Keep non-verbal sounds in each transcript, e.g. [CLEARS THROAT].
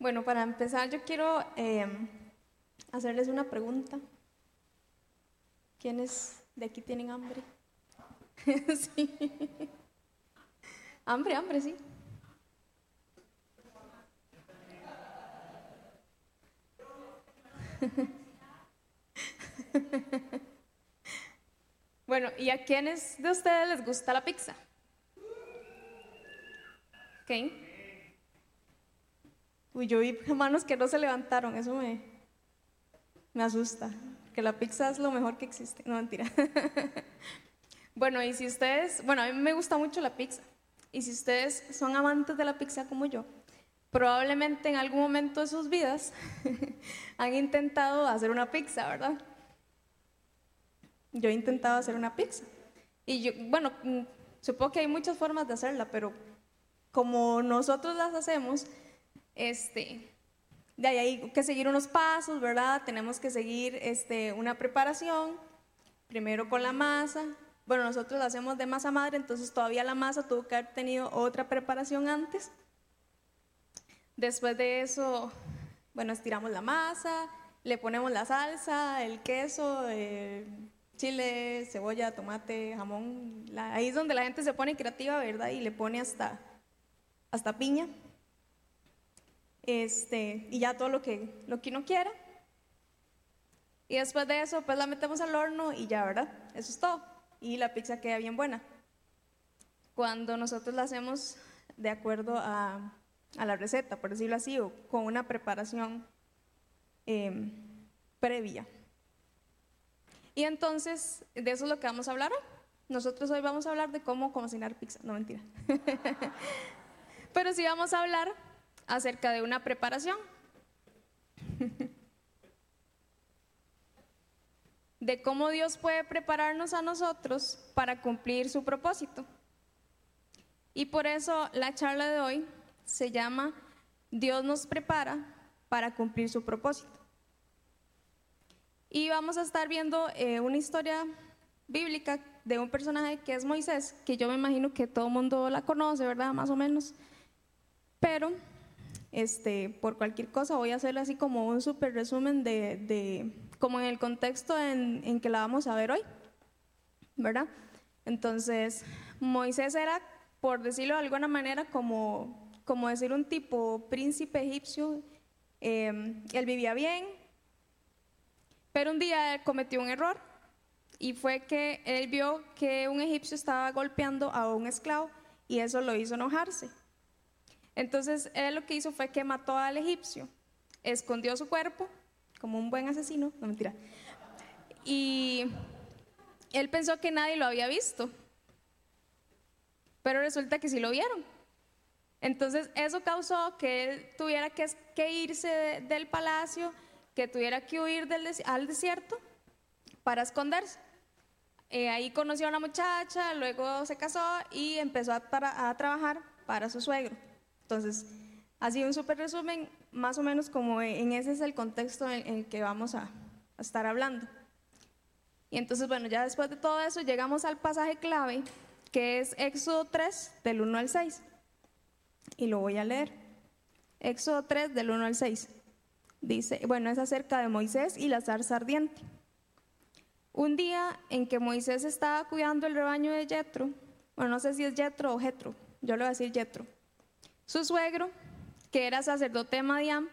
Bueno, para empezar yo quiero eh, hacerles una pregunta. ¿Quiénes de aquí tienen hambre? [LAUGHS] sí. Hambre, hambre, sí. [LAUGHS] bueno, ¿y a quiénes de ustedes les gusta la pizza? ¿Ok? Uy, yo vi [LAUGHS] manos que no se levantaron, eso me, me asusta, que la pizza es lo mejor que existe, no mentira. [LAUGHS] bueno, y si ustedes, bueno, a mí me gusta mucho la pizza, y si ustedes son amantes de la pizza como yo, probablemente en algún momento de sus vidas [LAUGHS] han intentado hacer una pizza, ¿verdad? Yo he intentado hacer una pizza. Y yo, bueno, mm, supongo que hay muchas formas de hacerla, pero como nosotros las hacemos, este, de ahí hay que seguir unos pasos, ¿verdad? Tenemos que seguir este, una preparación, primero con la masa. Bueno, nosotros hacemos de masa madre, entonces todavía la masa tuvo que haber tenido otra preparación antes. Después de eso, bueno, estiramos la masa, le ponemos la salsa, el queso, chile, cebolla, tomate, jamón. ahí es donde la gente se pone creativa, ¿verdad? Y le pone hasta, hasta piña. Este, y ya todo lo que, lo que uno quiera. Y después de eso, pues la metemos al horno y ya, ¿verdad? Eso es todo. Y la pizza queda bien buena. Cuando nosotros la hacemos de acuerdo a a la receta, por decirlo así, o con una preparación em, previa. Y entonces, de eso es lo que vamos a hablar hoy. Nosotros hoy vamos a hablar de cómo cocinar pizza, no mentira. [LAUGHS] Pero sí vamos a hablar acerca de una preparación. de cómo Dios puede prepararnos a nosotros para cumplir su propósito. Y por eso la charla de hoy se llama Dios nos prepara para cumplir su propósito. Y vamos a estar viendo eh, una historia bíblica de un personaje que es Moisés, que yo me imagino que todo el mundo la conoce, ¿verdad? Más o menos. Pero, este, por cualquier cosa, voy a hacer así como un súper resumen de, como en el contexto en, que la vamos a ver hoy, ¿verdad? Entonces, Moisés era, por decirlo de alguna manera, como como decir un tipo príncipe egipcio. Em, él vivía bien, pero un día cometió un error y fue que él vio que un egipcio estaba golpeando a un esclavo y eso lo hizo enojarse. Entonces él lo que hizo fue que mató al egipcio, escondió su cuerpo como un buen asesino, no mentira. Y él pensó que nadie lo había visto, pero resulta que sí lo vieron. Entonces eso causó que él tuviera que, irse del palacio, que tuviera que huir al desierto para esconderse. Eh, ahí conoció a una muchacha, luego se casó y empezó a, trabajar para su suegro. Entonces, así un súper resumen, más o menos como en ese es el contexto en, el que vamos a, a estar hablando. Y entonces, bueno, ya después de todo eso llegamos al pasaje clave, que es Éxodo 3, del 1 al 6 y lo voy a leer. Éxodo 3 del 1 al 6. Dice, bueno, es acerca de Moisés y la zarza ardiente. Un día en que Moisés estaba cuidando el rebaño de Jetro, bueno, no sé si es Jetro o Jetro, yo le voy a decir Jetro. Su suegro, que era sacerdote de Madián,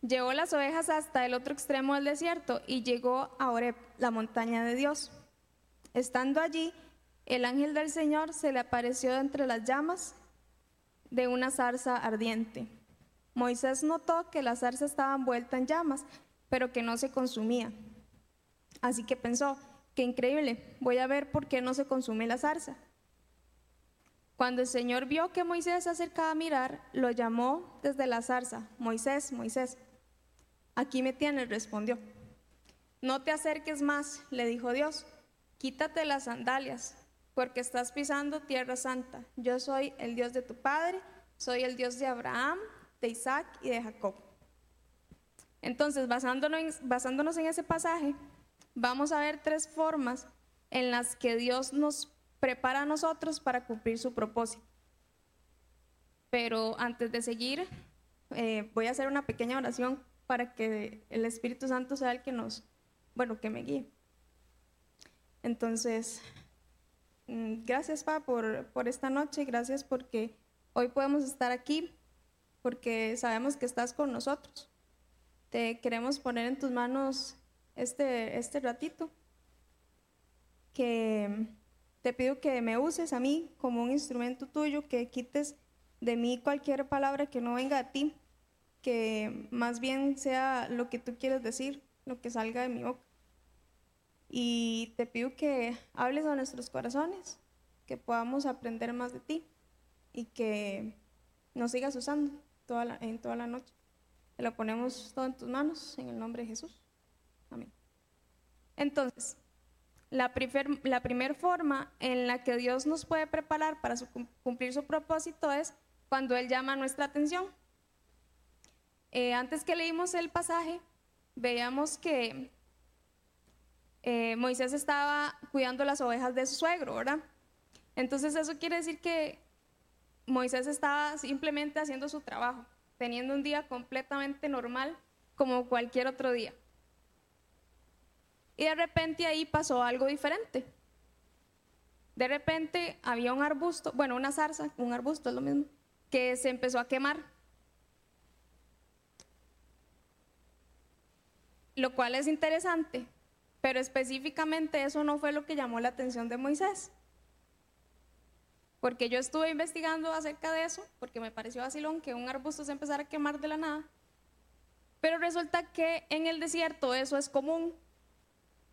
llevó las ovejas hasta el otro extremo del desierto y llegó a Oreb, la montaña de Dios. Estando allí, el ángel del Señor se le apareció entre las llamas de una zarza ardiente. Moisés notó que la zarza estaba envuelta en llamas, pero que no se consumía. Así que pensó, qué increíble, voy a ver por qué no se consume la zarza. Cuando el Señor vio que Moisés se acercaba a mirar, lo llamó desde la zarza, Moisés, Moisés. Aquí me tienes, respondió. No te acerques más, le dijo Dios, quítate las sandalias, porque estás pisando tierra santa. Yo soy el Dios de tu padre, soy el Dios de Abraham, de Isaac y de Jacob. Entonces, basándonos, basándonos en ese pasaje, vamos a ver tres formas en las que Dios nos prepara a nosotros para cumplir su propósito. Pero antes de seguir, eh, voy a hacer una pequeña oración para que el Espíritu Santo sea el que nos, bueno, que me guíe. Entonces, mm, gracias, Pa, por, por esta noche, gracias porque hoy podemos estar aquí, porque sabemos que estás con nosotros. Te queremos poner en tus manos este, este ratito, que te pido que me uses a mí como un instrumento tuyo, que quites de mí cualquier palabra que no venga a ti, que más bien sea lo que tú quieres decir, lo que salga de mi boca. Y te pido que hables a nuestros corazones, que podamos aprender más de ti y que nos sigas usando toda en toda la noche. Te lo ponemos todo en tus manos, en el nombre de Jesús. Amén. Entonces, la, primera forma en la que Dios nos puede preparar para cumplir su propósito es cuando Él llama nuestra atención. Eh, antes que leímos el pasaje, veíamos que eh, Moisés estaba cuidando las ovejas de su suegro, ¿verdad? Entonces eso quiere decir que Moisés estaba simplemente haciendo su trabajo, teniendo un día completamente normal como cualquier otro día. Y de repente ahí pasó algo diferente. De repente había un arbusto, bueno, una zarza, un arbusto es lo mismo, que se empezó a quemar. Lo cual es interesante, pero específicamente eso no fue lo que llamó la atención de Moisés. Porque yo estuve investigando acerca de eso, porque me pareció vacilón que un arbusto se empezara a quemar de la nada. Pero resulta que en el desierto eso es común.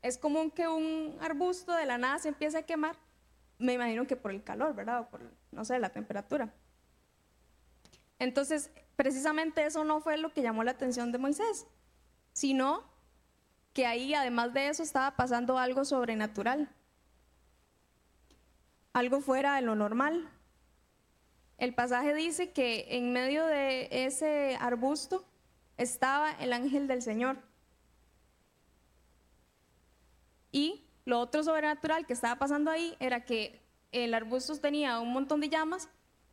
Es común que un arbusto de la nada se empiece a quemar. Me imagino que por el calor, ¿verdad? O por, no sé, la temperatura. Entonces, precisamente eso no fue lo que llamó la atención de Moisés, sino que ahí, además de eso, estaba pasando algo sobrenatural, algo fuera de lo normal. El pasaje dice que en medio de ese arbusto estaba el ángel del Señor. Y lo otro sobrenatural que estaba pasando ahí era que el arbusto tenía un montón de llamas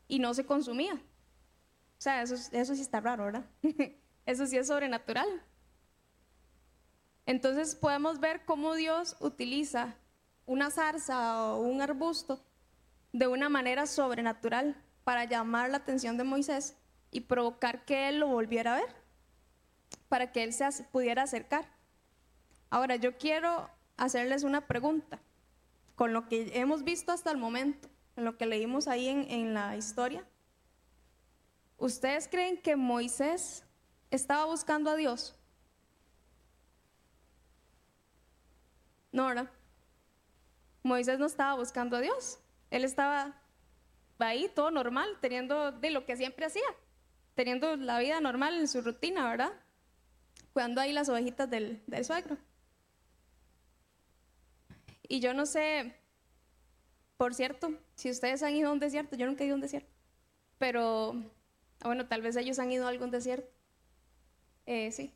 y no se consumía. O sea, eso, eso sí está raro, ¿verdad? [LAUGHS] eso sí es sobrenatural. Entonces podemos ver cómo Dios utiliza una zarza o un arbusto de una manera sobrenatural para llamar la atención de Moisés y provocar que él lo volviera a ver, para que él se pudiera acercar. Ahora, yo quiero hacerles una pregunta. Con lo que hemos visto hasta el momento, en lo que leímos ahí en, en la historia, ¿Ustedes creen que Moisés estaba buscando a Dios? No, ¿verdad? Moisés no estaba buscando a Dios. Él estaba ahí todo normal, teniendo de lo que siempre hacía, teniendo la vida normal en su rutina, ¿verdad? Cuidando ahí las ovejitas del, del suegro. Y yo no sé, por cierto, si ustedes han ido a un desierto, yo nunca he ido a un desierto, pero Ah, bueno, tal vez ellos han ido a algún desierto. Eh, sí.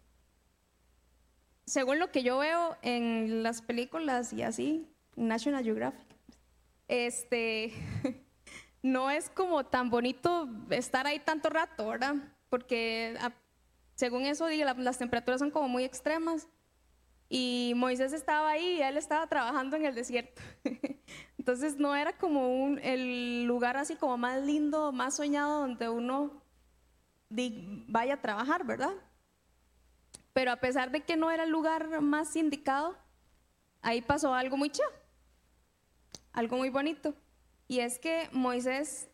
Según lo que yo veo en las películas y así, National Geographic, este, [LAUGHS] no es como tan bonito estar ahí tanto rato, ¿verdad? Porque ah, según eso, las temperaturas son como muy extremas. Y Moisés estaba ahí y él estaba trabajando en el desierto. [LAUGHS] Entonces no era como un, el lugar así como más lindo, más soñado, donde uno vaya a trabajar, ¿verdad? Pero a pesar de que no era el lugar más indicado, ahí pasó algo muy chido, algo muy bonito. Y es que Moisés,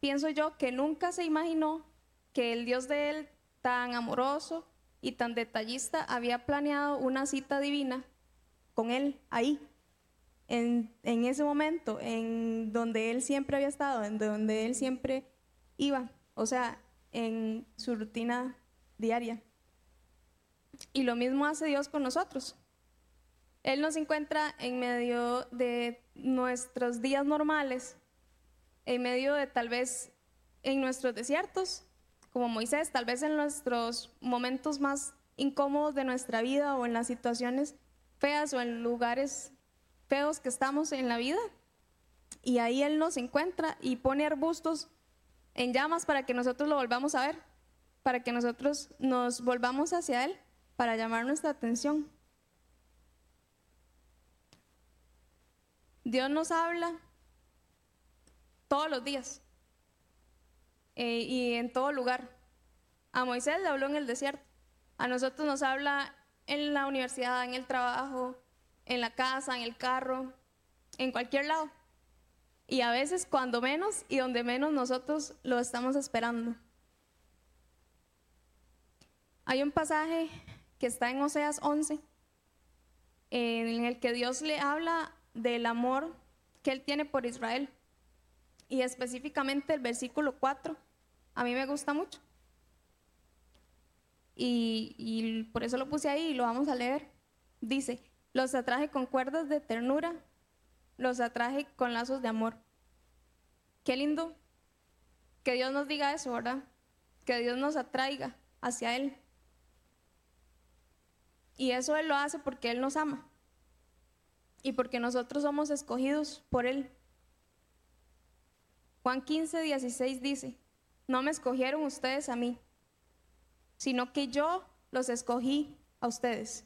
pienso yo, que nunca se imaginó que el Dios de él, tan amoroso y tan detallista, había planeado una cita divina con él ahí, en, en ese momento, en donde él siempre había estado, en donde él siempre iba. O sea, en su rutina diaria. Y lo mismo hace Dios con nosotros. Él nos encuentra en medio de nuestros días normales, en medio de tal vez en nuestros desiertos, como Moisés, tal vez en nuestros momentos más incómodos de nuestra vida o en las situaciones feas o en lugares feos que estamos en la vida. Y ahí Él nos encuentra y pone arbustos en llamas para que nosotros lo volvamos a ver, para que nosotros nos volvamos hacia Él para llamar nuestra atención. Dios nos habla todos los días eh, y en todo lugar. A Moisés le habló en el desierto, a nosotros nos habla en la universidad, en el trabajo, en la casa, en el carro, en cualquier lado. Y a veces cuando menos y donde menos nosotros lo estamos esperando. Hay un pasaje que está en Oseas 11, en el que Dios le habla del amor que Él tiene por Israel. Y específicamente el versículo 4, a mí me gusta mucho. Y, por eso lo puse ahí y lo vamos a leer. Dice, los atraje con cuerdas de ternura, los atraje con lazos de amor. Qué lindo que Dios nos diga eso, ¿verdad? Que Dios nos atraiga hacia Él. Y eso Él lo hace porque Él nos ama y porque nosotros somos escogidos por Él. Juan 15, 16 dice, no me escogieron ustedes a mí, sino que yo los escogí a ustedes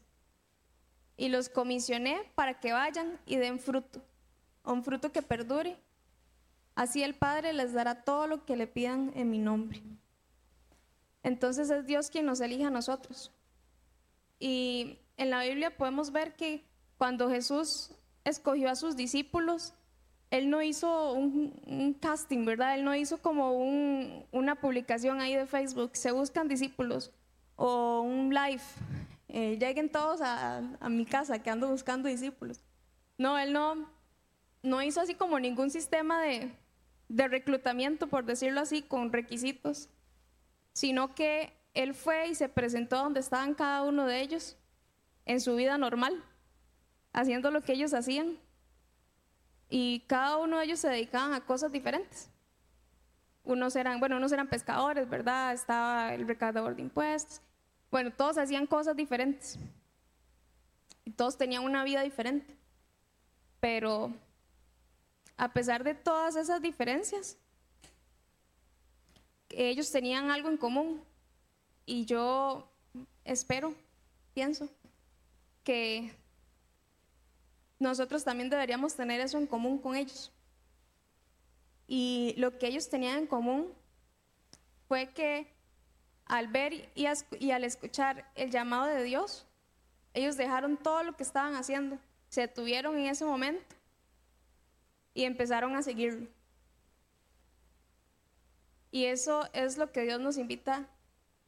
y los comisioné para que vayan y den fruto, un fruto que perdure. Así el Padre les dará todo lo que le pidan en mi nombre. Entonces es Dios quien nos elige a nosotros. Y en la Biblia podemos ver que cuando Jesús escogió a sus discípulos, Él no hizo un, casting, ¿verdad? Él no hizo como una publicación ahí de Facebook, se buscan discípulos, o un live, eh, lleguen todos a, mi casa que ando buscando discípulos. No, Él no, no hizo así como ningún sistema de, de reclutamiento, por decirlo así, con requisitos, sino que él fue y se presentó donde estaban cada uno de ellos en su vida normal, haciendo lo que ellos hacían. Y cada uno de ellos se dedicaban a cosas diferentes. Unos eran, bueno, unos eran pescadores, ¿verdad? Estaba el recaudador de impuestos. Bueno, todos hacían cosas diferentes. Todos tenían una vida diferente. Pero a pesar de todas esas diferencias, ellos tenían algo en común y yo espero, pienso, que nosotros también deberíamos tener eso en común con ellos. Y lo que ellos tenían en común fue que al ver y, al escuchar el llamado de Dios, ellos dejaron todo lo que estaban haciendo, se detuvieron en ese momento y empezaron a seguirlo. Y eso es lo que Dios nos invita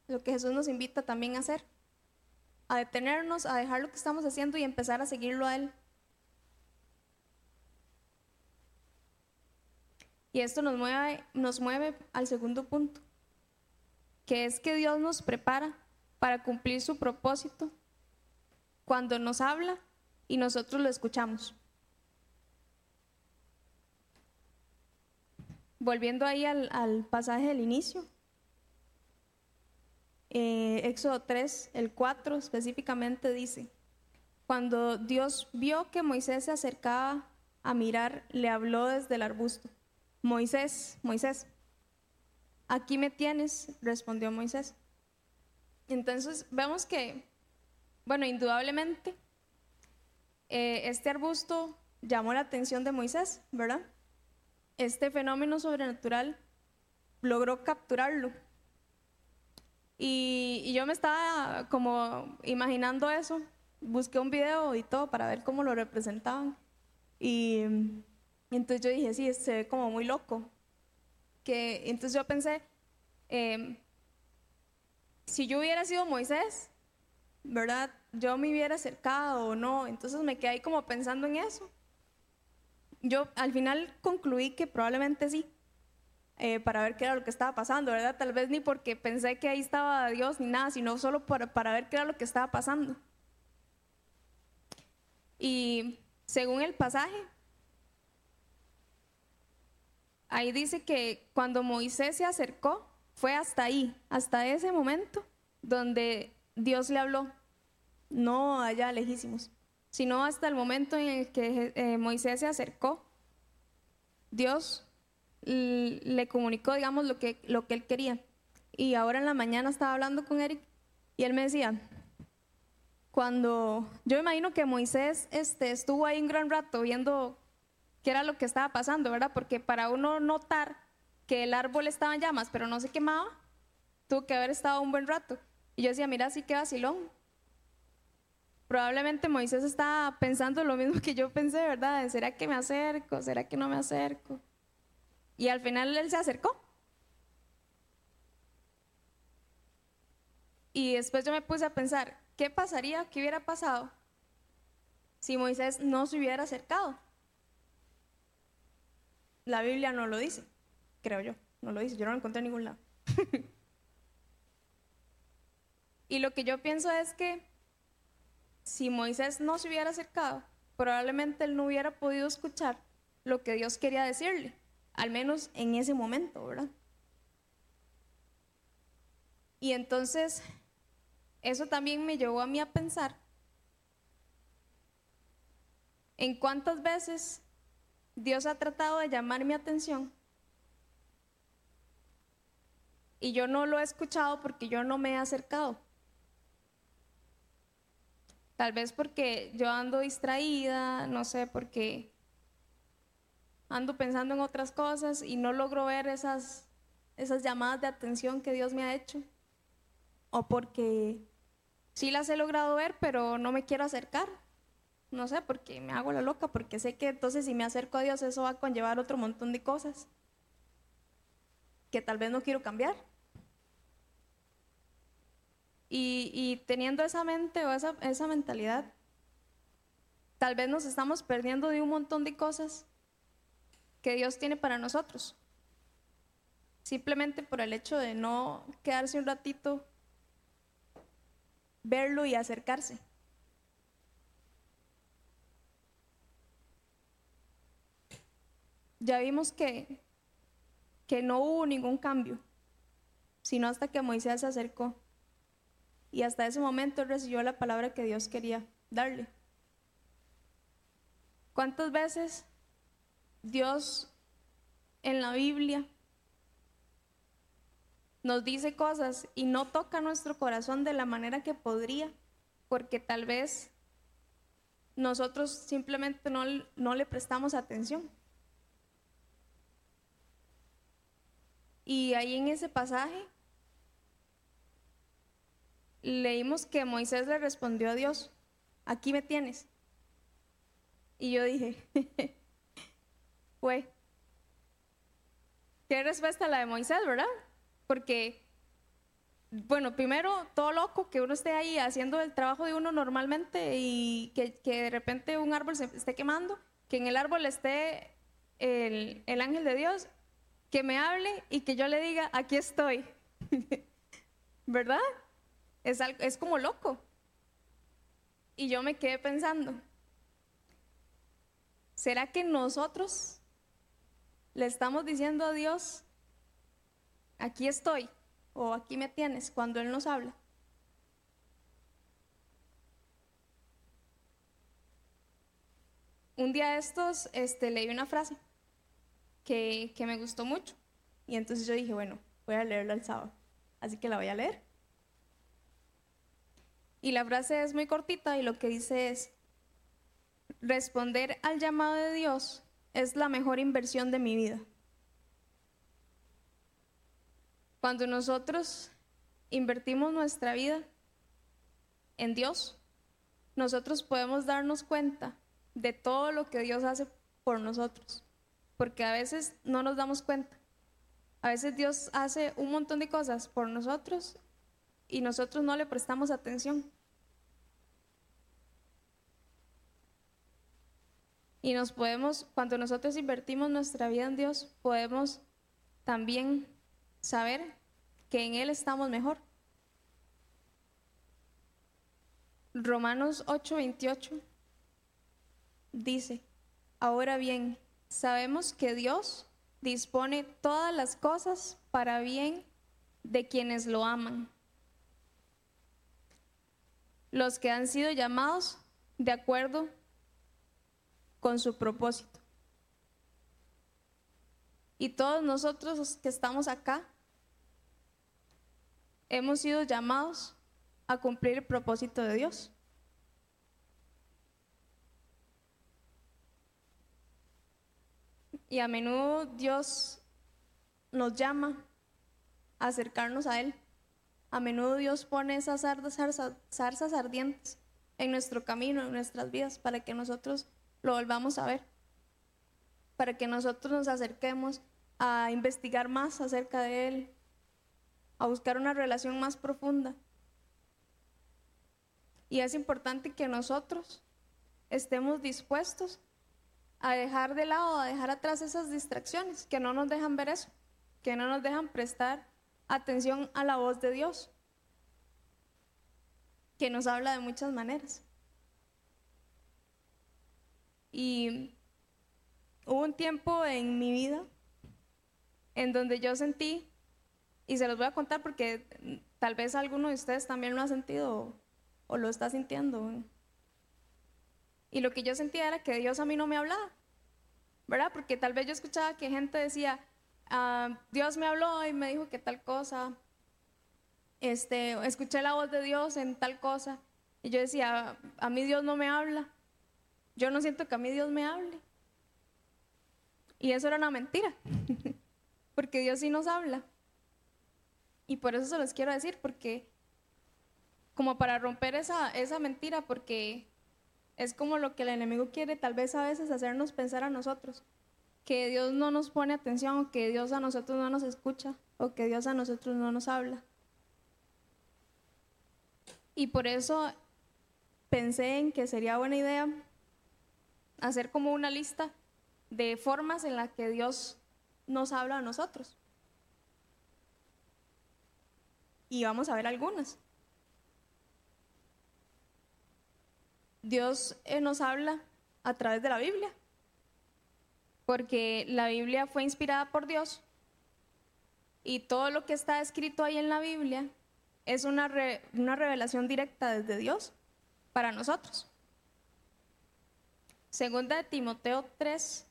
lo que Jesús nos invita también a hacer, a detenernos, a dejar lo que estamos haciendo y empezar a seguirlo a Él. Y esto nos mueve, nos mueve al segundo punto, que es que Dios nos prepara para cumplir su propósito cuando nos habla y nosotros lo escuchamos. Volviendo ahí al, pasaje del inicio, eh, Éxodo 3, el 4 específicamente dice, cuando Dios vio que Moisés se acercaba a mirar, le habló desde el arbusto, Moisés, Moisés, aquí me tienes, respondió Moisés. Entonces vemos que, bueno, indudablemente, eh, este arbusto llamó la atención de Moisés, ¿verdad? Este fenómeno sobrenatural logró capturarlo y, yo me estaba como imaginando eso. Busqué un video y todo para ver cómo lo representaban. Y, entonces yo dije, sí, se ve como muy loco. Que, entonces yo pensé, em, si yo hubiera sido Moisés, ¿verdad? Yo me hubiera acercado o no. Entonces me quedé ahí como pensando en eso. Yo al final concluí que probablemente sí, eh, para ver qué era lo que estaba pasando, ¿verdad? Tal vez ni porque pensé que ahí estaba Dios ni nada, sino solo para, para ver qué era lo que estaba pasando. Y según el pasaje, ahí dice que cuando Moisés se acercó, fue hasta ahí, hasta ese momento donde Dios le habló, no allá lejísimos, sino hasta el momento en el que eh, Moisés se acercó. Dios le comunicó, digamos, lo que, lo que él quería. y ahora en la mañana estaba hablando con Eric y él me decía, cuando yo imagino que Moisés este, estuvo ahí un gran rato viendo qué era lo que estaba pasando, ¿verdad? Porque para uno notar que el árbol estaba en llamas, pero no se quemaba, tuvo que haber estado un buen rato. Y yo decía, mira, sí que vacilón. Probablemente Moisés estaba pensando lo mismo que yo pensé, ¿verdad? ¿Será que me acerco? ¿Será que no me acerco? Y al final él se acercó. Y después yo me puse a pensar, ¿qué pasaría, qué hubiera pasado si Moisés no se hubiera acercado? La Biblia no lo dice, creo yo, no lo dice, yo no lo encontré en ningún lado. [LAUGHS] y lo que yo pienso es que si Moisés no se hubiera acercado, probablemente él no hubiera podido escuchar lo que Dios quería decirle, al menos en ese momento, ¿verdad? Y entonces eso también me llevó a mí a pensar en cuántas veces Dios ha tratado de llamar mi atención y yo no lo he escuchado porque yo no me he acercado. Tal vez porque yo ando distraída, no sé, porque ando pensando en otras cosas y no logro ver esas, esas llamadas de atención que Dios me ha hecho. O porque sí las he logrado ver, pero no me quiero acercar. No sé, porque me hago la loca, porque sé que entonces si me acerco a Dios eso va a conllevar otro montón de cosas que tal vez no quiero cambiar. Y, teniendo esa mente o esa, esa mentalidad, tal vez nos estamos perdiendo de un montón de cosas que Dios tiene para nosotros. Simplemente por el hecho de no quedarse un ratito verlo y acercarse. Ya vimos que, que no hubo ningún cambio, sino hasta que Moisés se acercó. Y hasta ese momento recibió la palabra que Dios quería darle. ¿Cuántas veces Dios en la Biblia nos dice cosas y no toca nuestro corazón de la manera que podría, porque tal vez nosotros simplemente no, no le prestamos atención. Y ahí en ese pasaje leímos que Moisés le respondió a Dios, aquí me tienes. Y yo dije, [LAUGHS] fue, ¿qué respuesta la de Moisés, verdad? Porque, bueno, primero, todo loco que uno esté ahí haciendo el trabajo de uno normalmente y que, de repente un árbol se esté quemando, que en el árbol esté el, el ángel de Dios, que me hable y que yo le diga, aquí estoy. [LAUGHS] ¿Verdad? Es, es como loco. Y yo me quedé pensando, ¿será que nosotros le estamos diciendo a Dios, aquí estoy o aquí me tienes cuando Él nos habla. Un día de estos este, leí una frase que, me gustó mucho y entonces yo dije, bueno, voy a leerla el sábado, así que la voy a leer. Y la frase es muy cortita y lo que dice es, responder al llamado de Dios es la mejor inversión de mi vida. Cuando nosotros invertimos nuestra vida en Dios, nosotros podemos darnos cuenta de todo lo que Dios hace por nosotros, porque a veces no nos damos cuenta. A veces Dios hace un montón de cosas por nosotros y nosotros no le prestamos atención. Y nos podemos, cuando nosotros invertimos nuestra vida en Dios, podemos también saber que en Él estamos mejor. Romanos 8:28 dice, ahora bien, sabemos que Dios dispone todas las cosas para bien de quienes lo aman, los que han sido llamados de acuerdo con su propósito. Y todos nosotros que estamos acá, hemos sido llamados a cumplir el propósito de Dios. Y a menudo Dios nos llama a acercarnos a Él. A menudo Dios pone esas zarzas, ardientes en nuestro camino, en nuestras vidas, para que nosotros lo volvamos a ver, para que nosotros nos acerquemos a investigar más acerca de Él, a buscar una relación más profunda. Y es importante que nosotros estemos dispuestos a dejar de lado, a dejar atrás esas distracciones que no nos dejan ver eso, que no nos dejan prestar atención a la voz de Dios, que nos habla de muchas maneras. Y hubo un tiempo en mi vida en donde yo sentí, y se los voy a contar porque tal vez alguno de ustedes también lo ha sentido o, lo está sintiendo. Y lo que yo sentía era que Dios a mí no me hablaba, ¿verdad? Porque tal vez yo escuchaba que gente decía, ah, Dios me habló y me dijo que tal cosa, este, escuché la voz de Dios en tal cosa. Y yo decía, a mí Dios no me habla. Yo no siento que a mí Dios me hable. Y eso era una mentira, [LAUGHS] porque Dios sí nos habla. Y por eso se los quiero decir, porque como para romper esa, esa mentira, porque es como lo que el enemigo quiere tal vez a veces hacernos pensar a nosotros, que Dios no nos pone atención, que Dios a nosotros no nos escucha, o que Dios a nosotros no nos habla. Y por eso pensé en que sería buena idea hacer como una lista de formas en las que Dios nos habla a nosotros. Y vamos a ver algunas. Dios eh, nos habla a través de la Biblia, porque la Biblia fue inspirada por Dios y todo lo que está escrito ahí en la Biblia es una, una revelación directa desde Dios para nosotros. Segunda de Timoteo 3,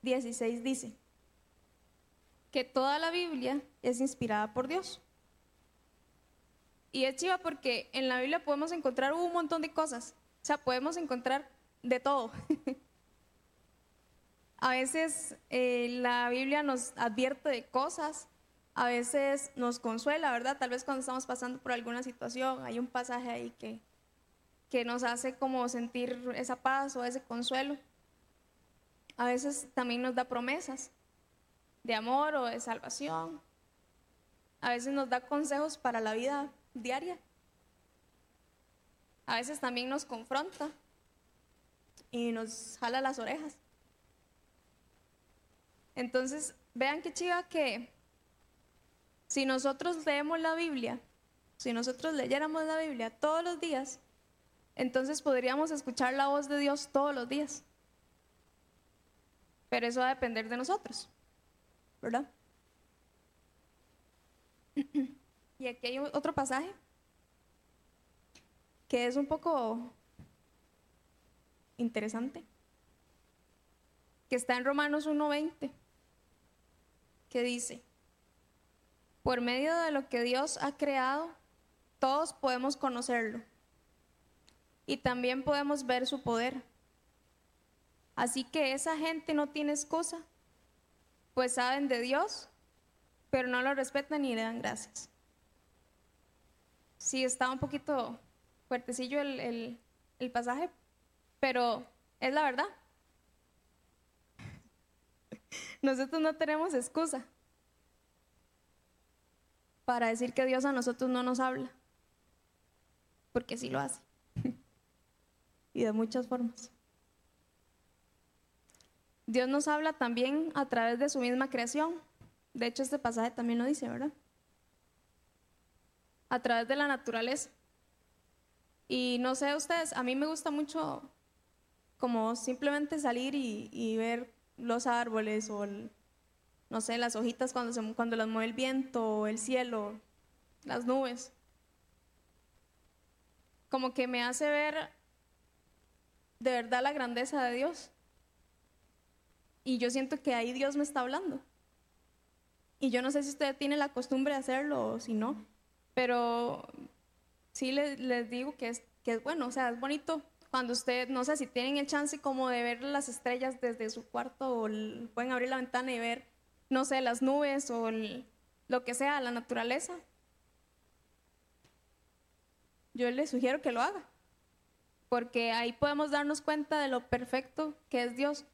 16 dice que toda la Biblia es inspirada por Dios. Y es chiva porque en la Biblia podemos encontrar un montón de cosas. O sea, podemos encontrar de todo. [LAUGHS] a veces eh, la Biblia nos advierte de cosas, a veces nos consuela, ¿verdad? Tal vez cuando estamos pasando por alguna situación, hay un pasaje ahí que, que nos hace como sentir esa paz o ese consuelo. A veces también nos da promesas de amor o de salvación. A veces nos da consejos para la vida diaria. A veces también nos confronta y nos jala las orejas. Entonces, vean qué chiva que si nosotros leemos la Biblia, si nosotros leyéramos la Biblia todos los días, entonces podríamos escuchar la voz de Dios todos los días. Pero eso va a depender de nosotros, ¿verdad? [CLEARS THROAT] Y aquí hay otro pasaje que es un poco interesante, que está en Romanos 1.20, que dice, por medio de lo que Dios ha creado, todos podemos conocerlo y también podemos ver su poder. Así que esa gente no tiene excusa, pues saben de Dios, pero no lo respetan ni le dan gracias. Sí, está un poquito fuertecillo el, el pasaje, pero es la verdad. Nosotros no tenemos excusa para decir que Dios a nosotros no nos habla, porque sí lo hace [LAUGHS] y de muchas formas. Dios nos habla también a través de su misma creación. De hecho, este pasaje también lo dice, ¿verdad? A través de la naturaleza. Y no sé ustedes, a mí me gusta mucho como simplemente salir y, ver los árboles o, no sé, las hojitas cuando, cuando las mueve el viento, el cielo, las nubes. Como que me hace ver de verdad la grandeza de Dios. Y yo siento que ahí Dios me está hablando. Y yo no sé si usted tiene la costumbre de hacerlo o si no, Pero sí les, digo que es, que es bueno, o sea, es bonito cuando usted, no sé si tienen el chance como de ver las estrellas desde su cuarto o pueden abrir la ventana y ver, no sé, las nubes o lo que sea, la naturaleza. Yo les sugiero que lo haga, porque ahí podemos darnos cuenta de lo perfecto que es Dios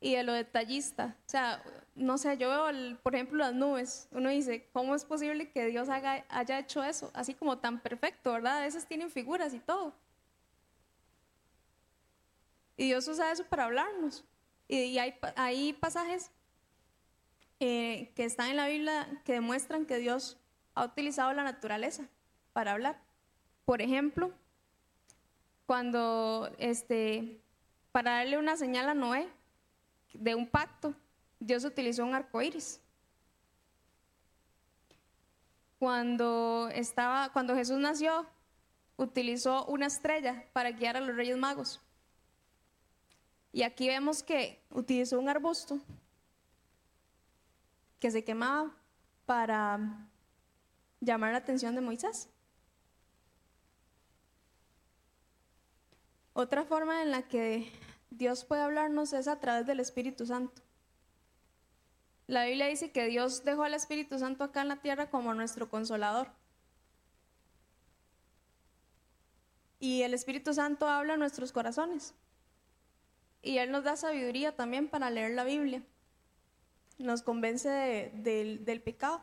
y de lo detallista. O sea, no sé, yo veo, por ejemplo, las nubes. Uno dice, ¿cómo es posible que Dios haya hecho eso? Así como tan perfecto, ¿verdad? A veces tienen figuras y todo. Y Dios usa eso para hablarnos. Y, hay, hay, pasajes eh, que están en la Biblia que demuestran que Dios ha utilizado la naturaleza para hablar. Por ejemplo, cuando este, para darle una señal a Noé de un pacto, Dios utilizó un arco iris. Cuando, estaba, cuando Jesús nació, utilizó una estrella para guiar a los reyes magos. Y aquí vemos que utilizó un arbusto que se quemaba para llamar la atención de Moisés. Otra forma en la que Dios puede hablarnos es a través del Espíritu Santo. La Biblia dice que Dios dejó al Espíritu Santo acá en la tierra como nuestro consolador. Y el Espíritu Santo habla en nuestros corazones. Y Él nos da sabiduría también para leer la Biblia. Nos convence del pecado.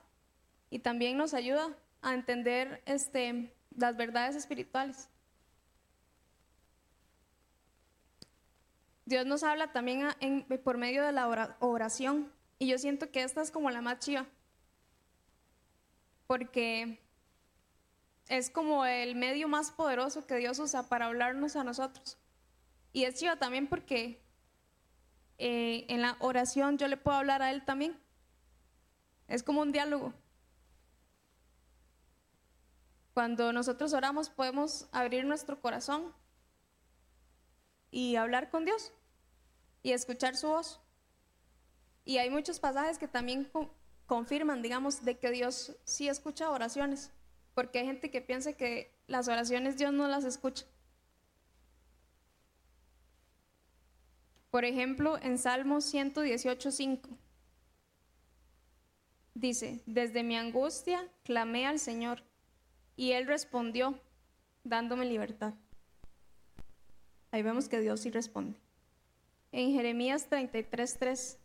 Y también nos ayuda a entender este, las verdades espirituales. Dios nos habla también por medio de la oración. Y yo siento que esta es como la más chiva. Porque es como el medio más poderoso que Dios usa para hablarnos a nosotros. Y es chiva también porque eh, en la oración yo le puedo hablar a Él también. Es como un diálogo. Cuando nosotros oramos podemos abrir nuestro corazón y hablar con Dios y escuchar su voz. Y hay muchos pasajes que también confirman, digamos, de que Dios sí escucha oraciones, porque hay gente que piensa que las oraciones Dios no las escucha. Por ejemplo, en Salmos 118.5 dice, desde mi angustia clamé al Señor y Él respondió dándome libertad. Ahí vemos que Dios sí responde. En Jeremías 33.3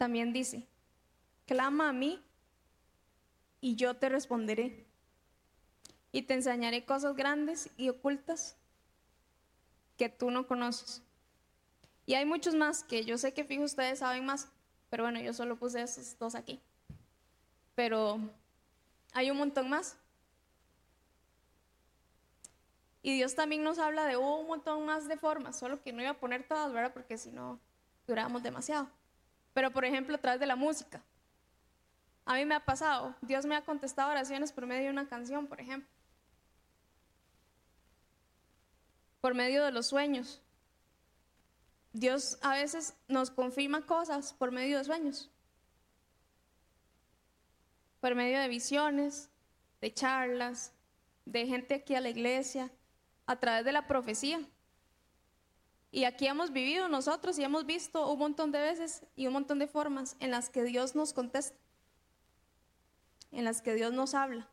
también dice, clama a mí y yo te responderé y te enseñaré cosas grandes y ocultas que tú no conoces. Y hay muchos más que yo sé que fijo ustedes saben más, pero bueno, yo solo puse esos dos aquí. Pero hay un montón más. Y Dios también nos habla de un montón más de formas, solo que no iba a poner todas, ¿verdad? Porque si no, duramos demasiado. Pero por ejemplo, a través de la música. A mí me ha pasado, Dios me ha contestado oraciones por medio de una canción, por ejemplo. por medio de los sueños. Dios a veces nos confirma cosas por medio de sueños, por medio de visiones, de charlas, de gente aquí a la iglesia, a través de la profecía. Y aquí hemos vivido nosotros y hemos visto un montón de veces y un montón de formas en las que Dios nos contesta, en las que Dios nos habla.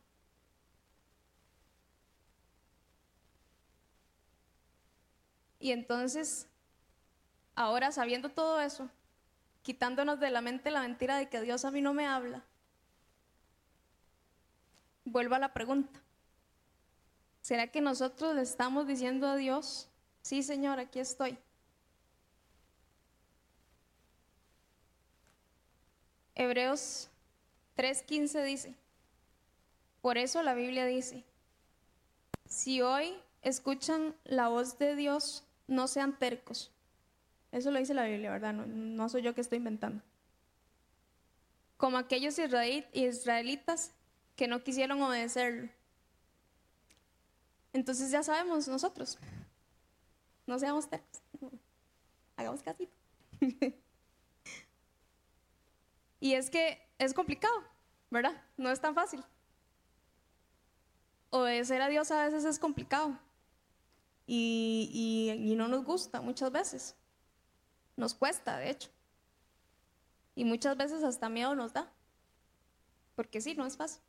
Y entonces, ahora sabiendo todo eso, quitándonos de la mente la mentira de que Dios a mí no me habla, vuelvo a la pregunta. ¿Será que nosotros le estamos diciendo a Dios, sí Señor, aquí estoy? Hebreos 3:15 dice, por eso la Biblia dice, si hoy escuchan la voz de Dios, no sean tercos. Eso lo dice la Biblia, ¿verdad? No, soy yo que estoy inventando. Como aquellos israelitas que no quisieron obedecerlo. Entonces ya sabemos nosotros, no seamos tercos, hagamos casito. [LAUGHS] y es que es complicado, ¿verdad? No es tan fácil. obedecer a Dios a veces es complicado y, y, no nos gusta muchas veces. Nos cuesta, de hecho. Y muchas veces hasta miedo nos da. Porque sí, no es fácil.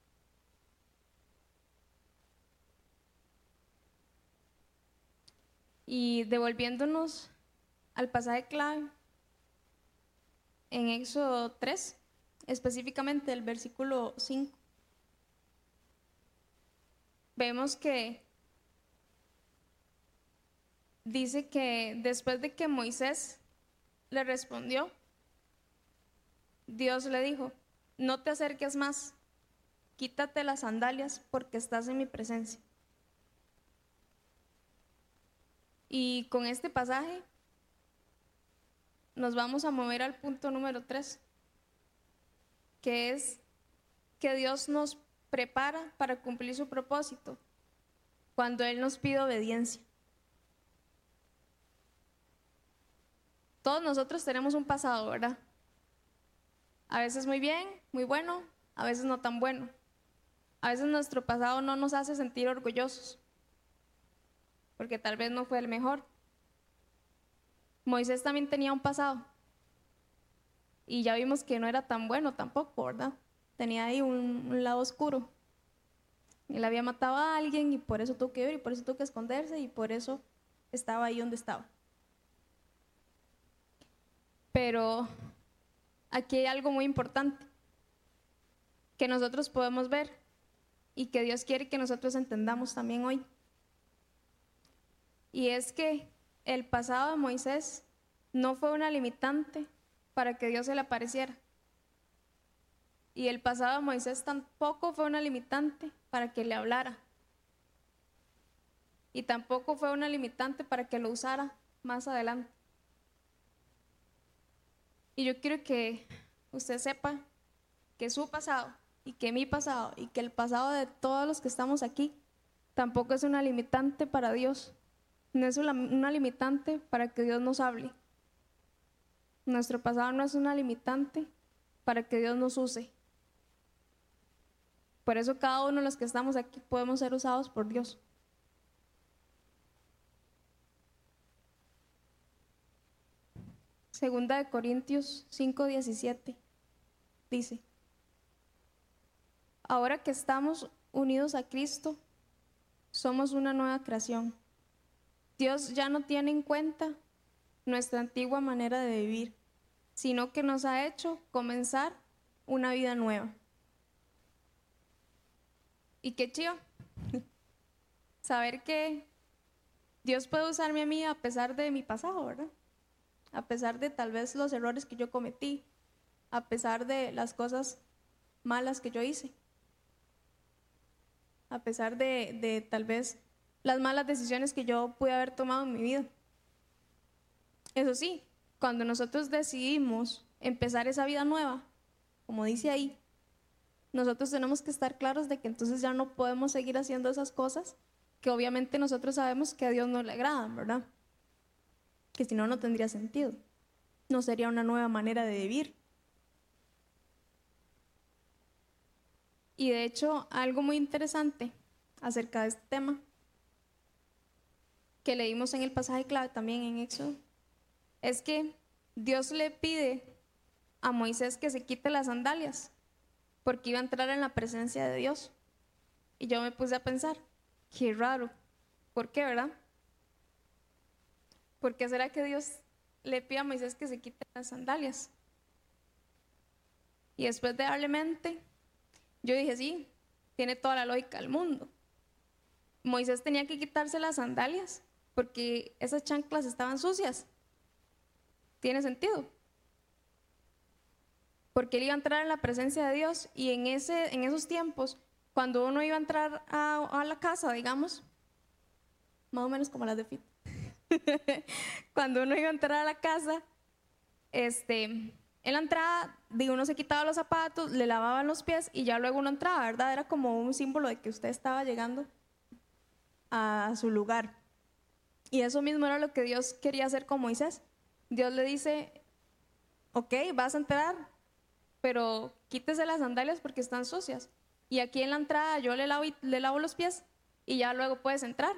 Y devolviéndonos al pasaje clave, en Éxodo 3, específicamente el versículo 5, vemos que dice que después de que Moisés le respondió, Dios le dijo, no te acerques más, quítate las sandalias porque estás en mi presencia. Y con este pasaje nos vamos a mover al punto número 3, que es que Dios nos prepara para cumplir su propósito cuando Él nos pide obediencia. Todos nosotros tenemos un pasado, ¿verdad? A veces muy bien, muy bueno, a veces no tan bueno. A veces nuestro pasado no nos hace sentir orgullosos, porque tal vez no fue el mejor. Moisés también tenía un pasado, y ya vimos que no era tan bueno tampoco, ¿verdad? Tenía ahí un, lado oscuro. Él había matado a alguien y por eso tuvo que ir y por eso tuvo que esconderse y por eso estaba ahí donde estaba. Pero aquí hay algo muy importante que nosotros podemos ver y que Dios quiere que nosotros entendamos también hoy. Y es que el pasado de Moisés no fue una limitante para que Dios se le apareciera. Y el pasado de Moisés tampoco fue una limitante para que le hablara. Y tampoco fue una limitante para que lo usara más adelante. Y yo quiero que usted sepa que su pasado y que mi pasado y que el pasado de todos los que estamos aquí tampoco es una limitante para Dios. No es una, limitante para que Dios nos hable. Nuestro pasado no es una limitante para que Dios nos use. Por eso cada uno de los que estamos aquí podemos ser usados por Dios. Segunda de Corintios 5:17 dice, ahora que estamos unidos a Cristo, somos una nueva creación. Dios ya no tiene en cuenta nuestra antigua manera de vivir, sino que nos ha hecho comenzar una vida nueva. Y qué chido. [LAUGHS] Saber que Dios puede usarme a mí a pesar de mi pasado, ¿verdad? a pesar de tal vez los errores que yo cometí, a pesar de las cosas malas que yo hice, a pesar de, tal vez las malas decisiones que yo pude haber tomado en mi vida. Eso sí, cuando nosotros decidimos empezar esa vida nueva, como dice ahí, nosotros tenemos que estar claros de que entonces ya no podemos seguir haciendo esas cosas que obviamente nosotros sabemos que a Dios no le agradan, ¿verdad? que si no, no tendría sentido. No sería una nueva manera de vivir. Y de hecho, algo muy interesante acerca de este tema, que leímos en el pasaje clave también en Éxodo, es que Dios le pide a Moisés que se quite las sandalias, porque iba a entrar en la presencia de Dios. Y yo me puse a pensar, qué raro, ¿por qué, verdad? ¿por qué será que Dios le pide a Moisés que se quite las sandalias? Y después de darle yo dije, sí, tiene toda la lógica del mundo. Moisés tenía que quitarse las sandalias porque esas chanclas estaban sucias. ¿Tiene sentido? Porque él iba a entrar en la presencia de Dios y en, ese, en esos tiempos, cuando uno iba a entrar a, la casa, digamos, más o menos como las de Fit, [LAUGHS] cuando uno iba a entrar a la casa, este, en la entrada, digo, uno se quitaba los zapatos, le lavaban los pies y ya luego uno entraba, ¿verdad? Era como un símbolo de que usted estaba llegando a su lugar. Y eso mismo era lo que Dios quería hacer con Moisés. Dios le dice, ok, vas a entrar, pero quítese las sandalias porque están sucias. y aquí en la entrada yo le lavo, le lavo los pies y ya luego puedes entrar.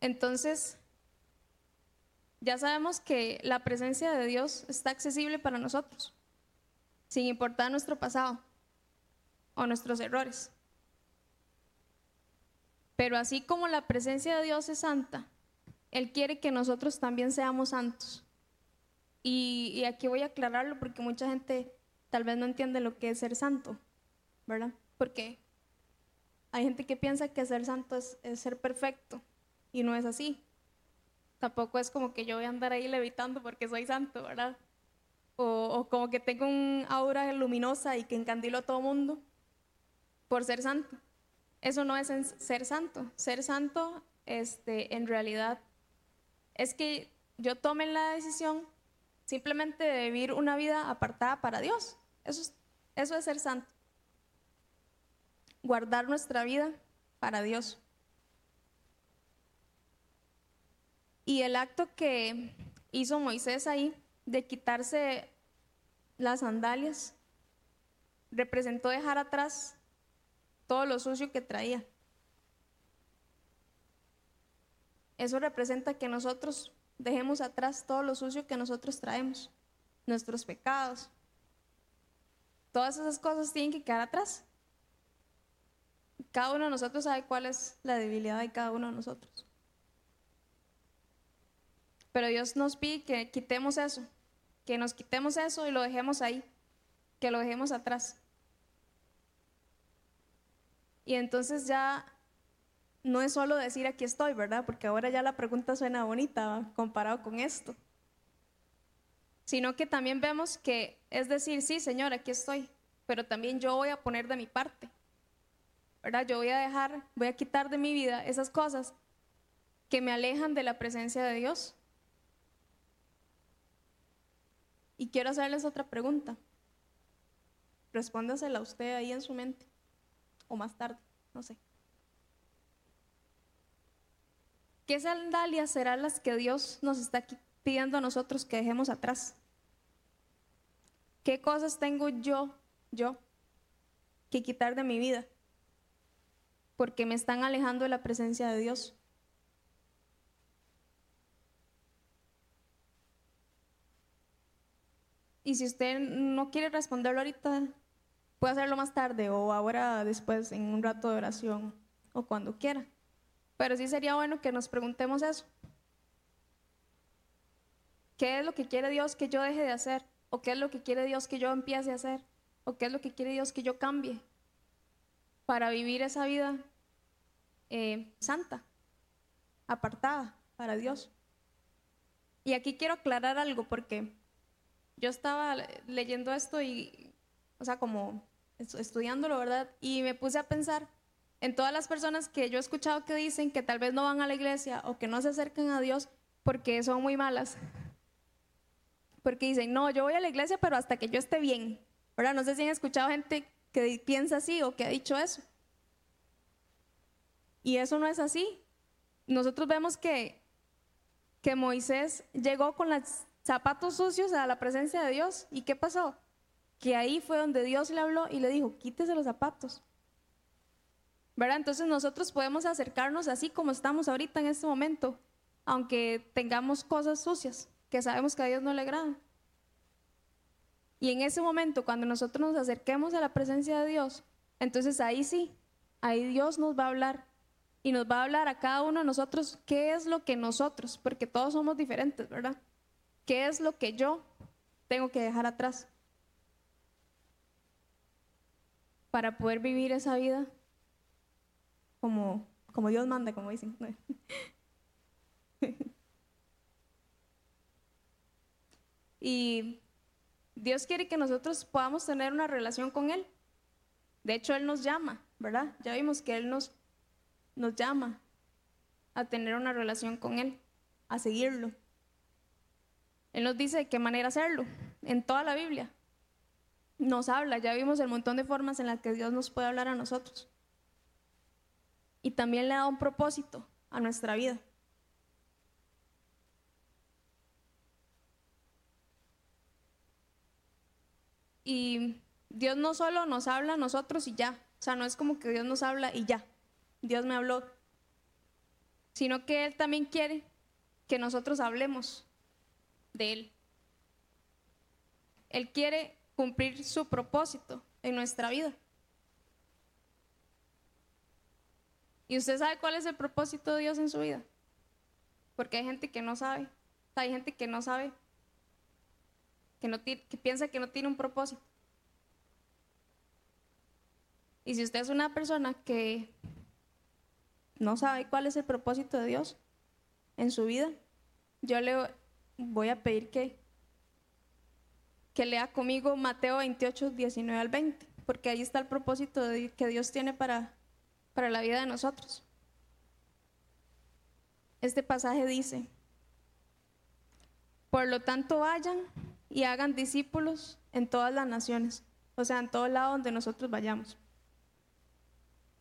Entonces, ya sabemos que la presencia de Dios está accesible para nosotros, sin importar nuestro pasado o nuestros errores. Pero así como la presencia de Dios es santa, Él quiere que nosotros también seamos santos. Y, aquí voy a aclararlo porque mucha gente tal vez no entiende lo que es ser santo, ¿verdad? Porque hay gente que piensa que ser santo es, ser perfecto y no es así. Tampoco es como que yo voy a andar ahí levitando porque soy santo, ¿verdad? O, o como que tengo un aura luminosa y que encandilo a todo mundo por ser santo. Eso no es ser santo. Ser santo, este, en realidad, es que yo tome la decisión simplemente de vivir una vida apartada para Dios. Eso es, eso es ser santo. Guardar nuestra vida para Dios. Y el acto que hizo Moisés ahí de quitarse las sandalias representó dejar atrás todo lo sucio que traía. Eso representa que nosotros dejemos atrás todo lo sucio que nosotros traemos, nuestros pecados. Todas esas cosas tienen que quedar atrás. Cada uno de nosotros sabe cuál es la debilidad de cada uno de nosotros. Pero Dios nos pide que quitemos eso, que nos quitemos eso y lo dejemos ahí, que lo dejemos atrás. Y entonces ya no es solo decir aquí estoy, ¿verdad? Porque ahora ya la pregunta suena bonita comparado con esto. Sino que también vemos que es decir, sí, Señor, aquí estoy, pero también yo voy a poner de mi parte. ¿Verdad? Yo voy a dejar, voy a quitar de mi vida esas cosas que me alejan de la presencia de Dios. Y quiero hacerles otra pregunta. Respóndasela usted ahí en su mente o más tarde, no sé. ¿Qué sandalias serán las que Dios nos está pidiendo a nosotros que dejemos atrás? ¿Qué cosas tengo yo, yo, que quitar de mi vida? Porque me están alejando de la presencia de Dios. Y si usted no quiere responderlo ahorita, Puede hacerlo más tarde o ahora después en un rato de oración o cuando quiera. Pero sí sería bueno que nos preguntemos eso. ¿Qué es lo que quiere Dios que yo deje de hacer? ¿O qué es lo que quiere Dios que yo empiece a hacer? ¿O qué es lo que quiere Dios que yo cambie para vivir esa vida eh, santa, apartada para Dios? Y aquí quiero aclarar algo porque yo estaba leyendo esto y o sea, como estudiándolo, ¿verdad? Y me puse a pensar en todas las personas que yo he escuchado que dicen que tal vez no van a la iglesia o que no se acercan a Dios porque son muy malas. Porque dicen, no, yo voy a la iglesia, pero hasta que yo esté bien. ¿Verdad? No sé si han escuchado gente que piensa así o que ha dicho eso. Y eso no es así. Nosotros vemos que, que Moisés llegó con los zapatos sucios a la presencia de Dios. ¿Y qué pasó? Que ahí fue donde Dios le habló y le dijo, quítese los zapatos. ¿Verdad? Entonces nosotros podemos acercarnos así como estamos ahorita en este momento, aunque tengamos cosas sucias que sabemos que a Dios no le agradan. Y en ese momento, cuando nosotros nos acerquemos a la presencia de Dios, entonces ahí sí, ahí Dios nos va a hablar y nos va a hablar a cada uno de nosotros qué es lo que nosotros, porque todos somos diferentes, ¿verdad? ¿Qué es lo que yo tengo que dejar atrás? Para poder vivir esa vida como, como Dios manda, como dicen. [LAUGHS] y Dios quiere que nosotros podamos tener una relación con Él. De hecho, Él nos llama, ¿verdad? Ya vimos que Él nos, nos llama a tener una relación con Él, a seguirlo. Él nos dice de qué manera hacerlo en toda la Biblia nos habla, ya vimos el montón de formas en las que Dios nos puede hablar a nosotros. Y también le da un propósito a nuestra vida. Y Dios no solo nos habla a nosotros y ya. O sea, no es como que Dios nos habla y ya. Dios me habló. Sino que Él también quiere que nosotros hablemos de Él. Él quiere cumplir su propósito en nuestra vida. ¿Y usted sabe cuál es el propósito de Dios en su vida? Porque hay gente que no sabe. Hay gente que no sabe, que, no que piensa que no tiene un propósito. Y si usted es una persona que no sabe cuál es el propósito de Dios en su vida, yo le voy a pedir que, que lea conmigo Mateo 28, 19 al 20, porque ahí está el propósito que Dios tiene para, para la vida de nosotros. Este pasaje dice, por lo tanto vayan y hagan discípulos en todas las naciones, o sea, en todo lado donde nosotros vayamos,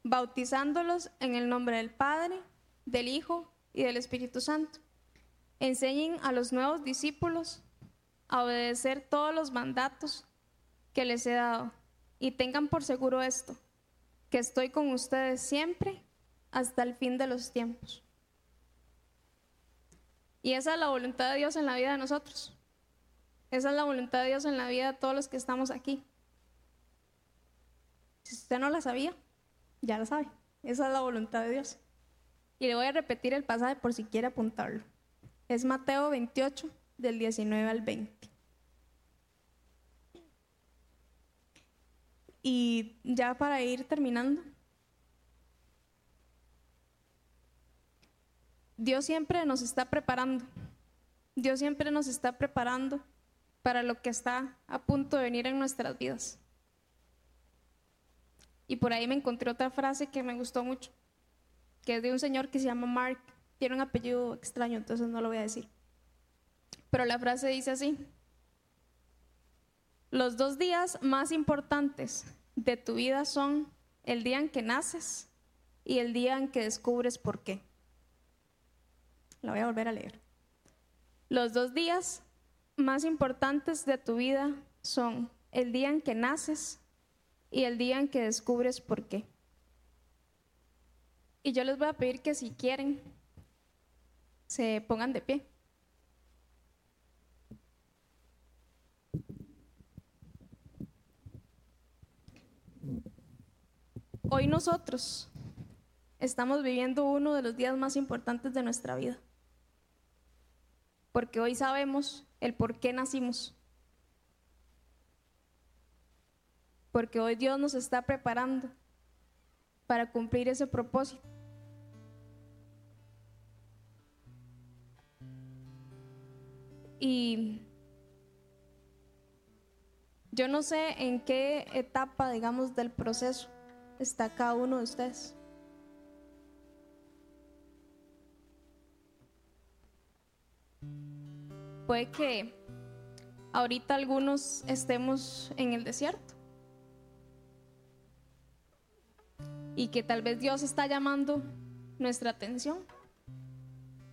bautizándolos en el nombre del Padre, del Hijo y del Espíritu Santo. Enseñen a los nuevos discípulos a obedecer todos los mandatos que les he dado y tengan por seguro esto, que estoy con ustedes siempre hasta el fin de los tiempos. Y esa es la voluntad de Dios en la vida de nosotros. Esa es la voluntad de Dios en la vida de todos los que estamos aquí. Si usted no la sabía, ya la sabe. Esa es la voluntad de Dios. Y le voy a repetir el pasaje por si quiere apuntarlo. Es Mateo 28, del 19 al 20. Y ya para ir terminando, Dios siempre nos está preparando. Dios siempre nos está preparando para lo que está a punto de venir en nuestras vidas. Y por ahí me encontré otra frase que me gustó mucho, que es de un señor que se llama Mark. Tiene un apellido extraño, entonces no lo voy a decir. Pero la frase dice así, los dos días más importantes de tu vida son el día en que naces y el día en que descubres por qué. La voy a volver a leer. Los dos días más importantes de tu vida son el día en que naces y el día en que descubres por qué. Y yo les voy a pedir que si quieren, se pongan de pie. Hoy nosotros estamos viviendo uno de los días más importantes de nuestra vida porque hoy sabemos el por qué nacimos. Porque hoy Dios nos está preparando para cumplir ese propósito. Y yo no sé en qué etapa, digamos, del proceso está cada uno de ustedes. Puede que ahorita algunos estemos en el desierto y que tal vez Dios está llamando nuestra atención.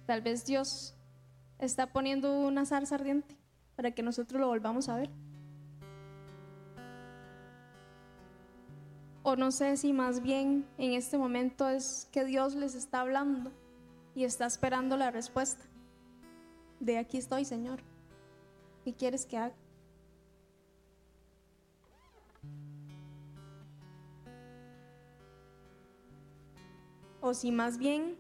Tal vez Dios está poniendo una zarza ardiente para que nosotros lo volvamos a ver. O no sé si más bien en este momento es que Dios les está hablando y está esperando la respuesta de aquí estoy, Señor. ¿Qué quieres que haga? O si más bien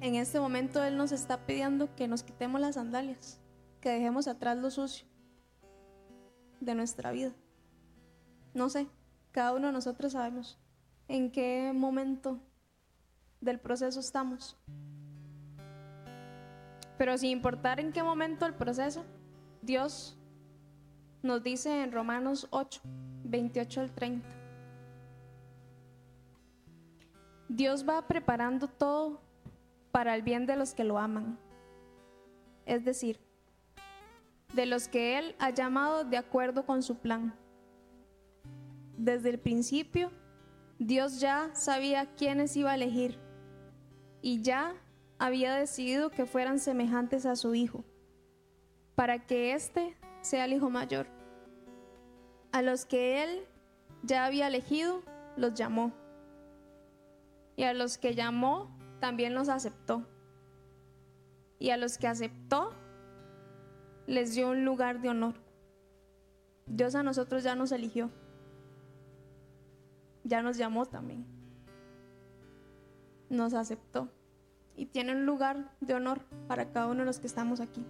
en este momento Él nos está pidiendo que nos quitemos las sandalias, que dejemos atrás lo sucio de nuestra vida. No sé, cada uno de nosotros sabemos en qué momento del proceso estamos. Pero sin importar en qué momento del proceso, Dios nos dice en Romanos 8, 28 al 30. Dios va preparando todo para el bien de los que lo aman. Es decir, de los que Él ha llamado de acuerdo con su plan. Desde el principio, Dios ya sabía quiénes iba a elegir y ya había decidido que fueran semejantes a su Hijo, para que éste sea el hijo mayor. A los que Él ya había elegido, los llamó. Y a los que llamó, también los aceptó. Y a los que aceptó, les dio un lugar de honor. Dios a nosotros ya nos eligió. Ya nos llamó también. Nos aceptó. Y tiene un lugar de honor para cada uno de los que estamos aquí.